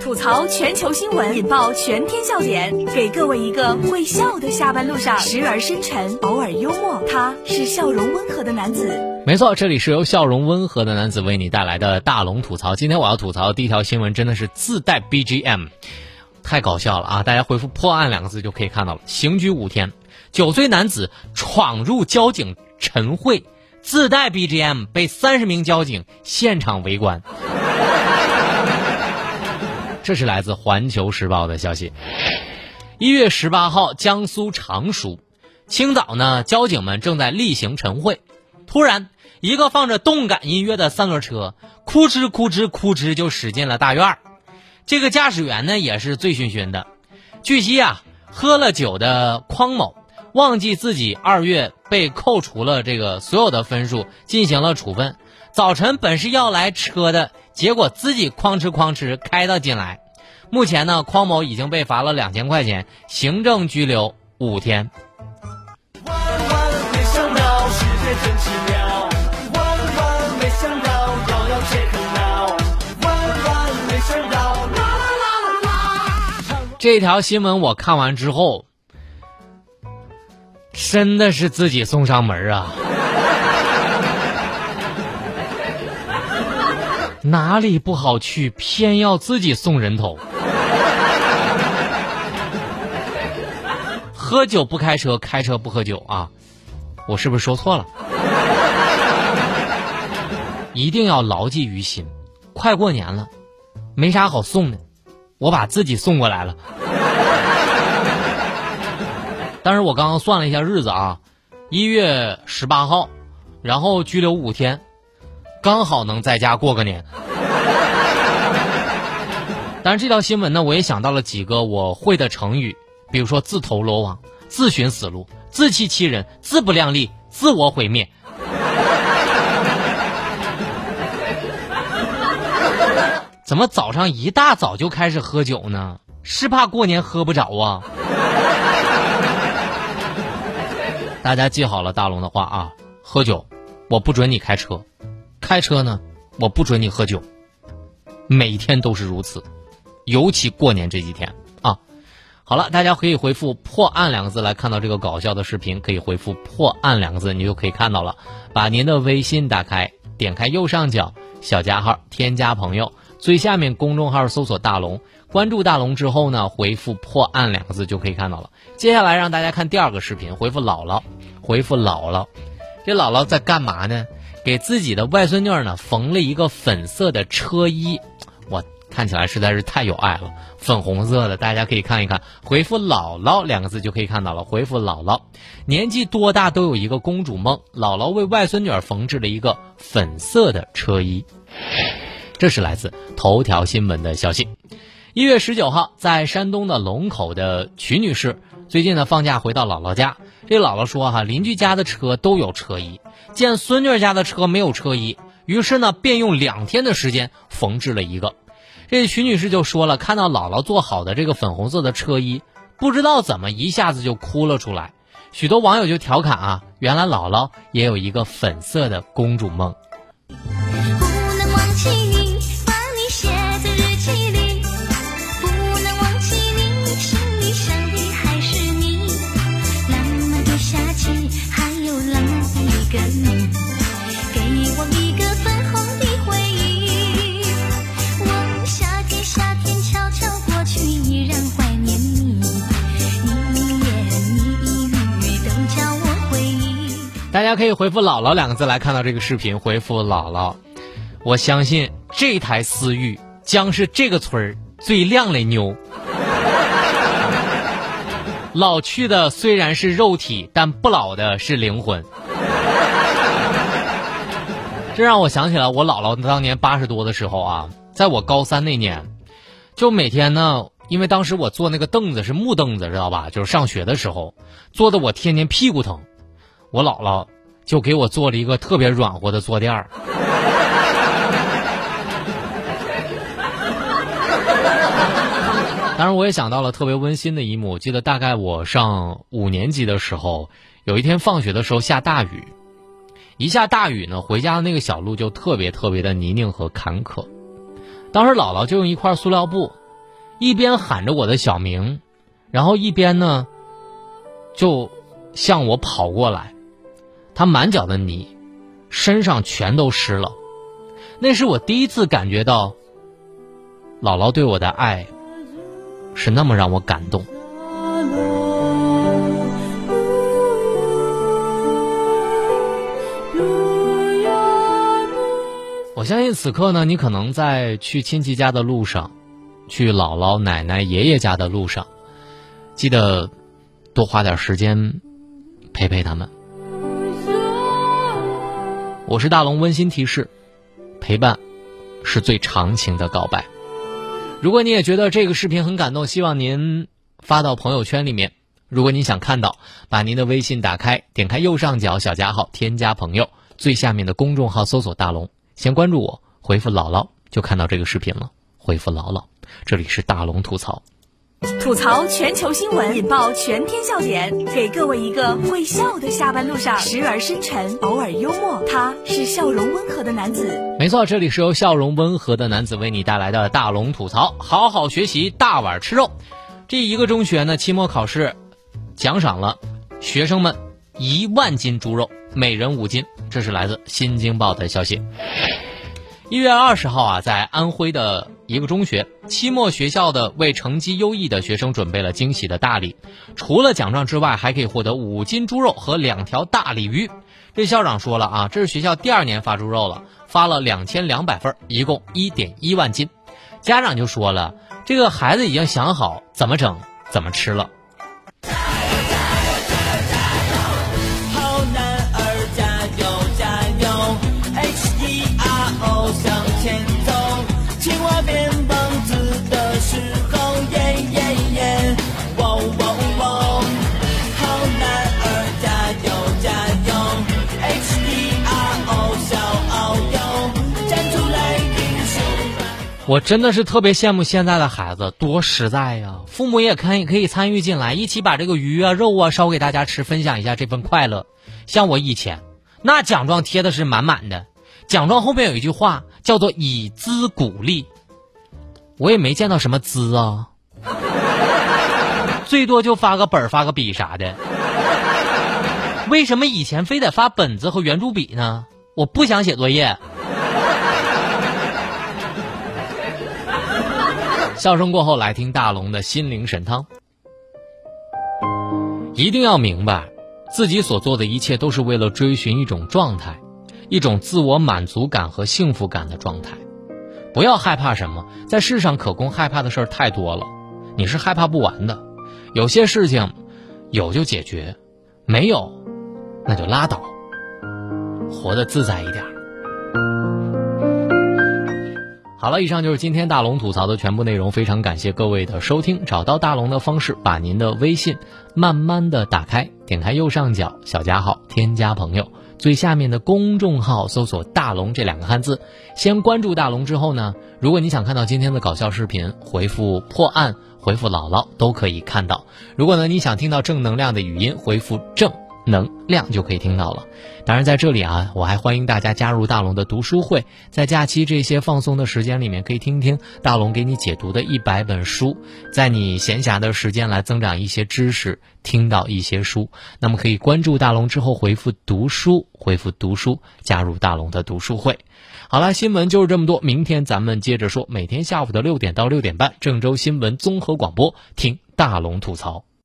吐槽全球新闻，引爆全天笑点，给各位一个会笑的下班路上，时而深沉，偶尔幽默，他是笑容温和的男子。没错，这里是由笑容温和的男子为你带来的大龙吐槽。今天我要吐槽的第一条新闻真的是自带 BGM，太搞笑了啊！大家回复“破案”两个字就可以看到了。刑拘五天，九岁男子闯入交警晨会，自带 BGM，被三十名交警现场围观。这是来自《环球时报》的消息。一月十八号，江苏常熟，清早呢，交警们正在例行晨会，突然，一个放着动感音乐的三轮车，哭哧哭哧哭哧就驶进了大院儿。这个驾驶员呢，也是醉醺醺的。据悉啊，喝了酒的匡某忘记自己二月被扣除了这个所有的分数，进行了处分。早晨本是要来车的。结果自己哐哧哐哧开到进来，目前呢，匡某已经被罚了两千块钱，行政拘留五天。这条新闻我看完之后，真的是自己送上门啊！哪里不好去，偏要自己送人头。喝酒不开车，开车不喝酒啊！我是不是说错了？一定要牢记于心。快过年了，没啥好送的，我把自己送过来了。但是我刚刚算了一下日子啊，一月十八号，然后拘留五天。刚好能在家过个年，但是这条新闻呢，我也想到了几个我会的成语，比如说自投罗网、自寻死路、自欺欺人、自不量力、自我毁灭。怎么早上一大早就开始喝酒呢？是怕过年喝不着啊？大家记好了大龙的话啊，喝酒，我不准你开车。开车呢，我不准你喝酒，每天都是如此，尤其过年这几天啊。好了，大家可以回复“破案”两个字来看到这个搞笑的视频，可以回复“破案”两个字，你就可以看到了。把您的微信打开，点开右上角小加号，添加朋友，最下面公众号搜索“大龙”，关注大龙之后呢，回复“破案”两个字就可以看到了。接下来让大家看第二个视频，回复“姥姥”，回复“姥姥”，这姥姥在干嘛呢？给自己的外孙女呢缝了一个粉色的车衣，哇看起来实在是太有爱了，粉红色的，大家可以看一看。回复“姥姥”两个字就可以看到了。回复“姥姥”，年纪多大都有一个公主梦。姥姥为外孙女缝制了一个粉色的车衣，这是来自头条新闻的消息。一月十九号，在山东的龙口的曲女士，最近呢放假回到姥姥家，这姥姥说哈，邻居家的车都有车衣。见孙女家的车没有车衣，于是呢便用两天的时间缝制了一个。这徐女士就说了，看到姥姥做好的这个粉红色的车衣，不知道怎么一下子就哭了出来。许多网友就调侃啊，原来姥姥也有一个粉色的公主梦。大家可以回复“姥姥”两个字来看到这个视频。回复“姥姥”，我相信这台思域将是这个村儿最靓的妞。老去的虽然是肉体，但不老的是灵魂。这让我想起来，我姥姥当年八十多的时候啊，在我高三那年，就每天呢，因为当时我坐那个凳子是木凳子，知道吧？就是上学的时候，坐的我天天屁股疼。我姥姥就给我做了一个特别软和的坐垫儿。当然，我也想到了特别温馨的一幕。记得大概我上五年级的时候，有一天放学的时候下大雨，一下大雨呢，回家的那个小路就特别特别的泥泞和坎坷。当时姥姥就用一块塑料布一边喊着我的小名，然后一边呢，就向我跑过来。他满脚的泥，身上全都湿了。那是我第一次感觉到，姥姥对我的爱是那么让我感动。相信此刻呢，你可能在去亲戚家的路上，去姥姥奶奶爷爷家的路上，记得多花点时间陪陪他们。我是大龙，温馨提示：陪伴是最长情的告白。如果你也觉得这个视频很感动，希望您发到朋友圈里面。如果你想看到，把您的微信打开，点开右上角小加号，添加朋友，最下面的公众号搜索大龙。先关注我，回复“姥姥”就看到这个视频了。回复“姥姥”，这里是大龙吐槽，吐槽全球新闻，引爆全天笑点，给各位一个会笑的下班路上，时而深沉，偶尔幽默。他是笑容温和的男子。没错，这里是由笑容温和的男子为你带来的大龙吐槽。好好学习，大碗吃肉。这一个中学呢，期末考试奖赏了学生们一万斤猪肉，每人五斤。这是来自《新京报》的消息。一月二十号啊，在安徽的一个中学，期末学校的为成绩优异的学生准备了惊喜的大礼，除了奖状之外，还可以获得五斤猪肉和两条大鲤鱼。这校长说了啊，这是学校第二年发猪肉了，发了两千两百份，一共一点一万斤。家长就说了，这个孩子已经想好怎么整，怎么吃了。我真的是特别羡慕现在的孩子，多实在呀！父母也可以可以参与进来，一起把这个鱼啊、肉啊烧给大家吃，分享一下这份快乐。像我以前，那奖状贴的是满满的，奖状后面有一句话叫做“以资鼓励”，我也没见到什么资啊，最多就发个本儿发个笔啥的。为什么以前非得发本子和圆珠笔呢？我不想写作业。笑声过后，来听大龙的心灵神汤。一定要明白，自己所做的一切都是为了追寻一种状态，一种自我满足感和幸福感的状态。不要害怕什么，在世上可供害怕的事儿太多了，你是害怕不完的。有些事情有就解决，没有那就拉倒，活得自在一点。好了，以上就是今天大龙吐槽的全部内容。非常感谢各位的收听。找到大龙的方式，把您的微信慢慢的打开，点开右上角小加号，添加朋友，最下面的公众号搜索“大龙”这两个汉字。先关注大龙之后呢，如果你想看到今天的搞笑视频，回复“破案”，回复“姥姥”都可以看到。如果呢你想听到正能量的语音，回复“正”。能量就可以听到了。当然，在这里啊，我还欢迎大家加入大龙的读书会，在假期这些放松的时间里面，可以听听大龙给你解读的一百本书，在你闲暇的时间来增长一些知识，听到一些书。那么可以关注大龙之后回复“读书”，回复“读书”，加入大龙的读书会。好了，新闻就是这么多，明天咱们接着说。每天下午的六点到六点半，郑州新闻综合广播，听大龙吐槽。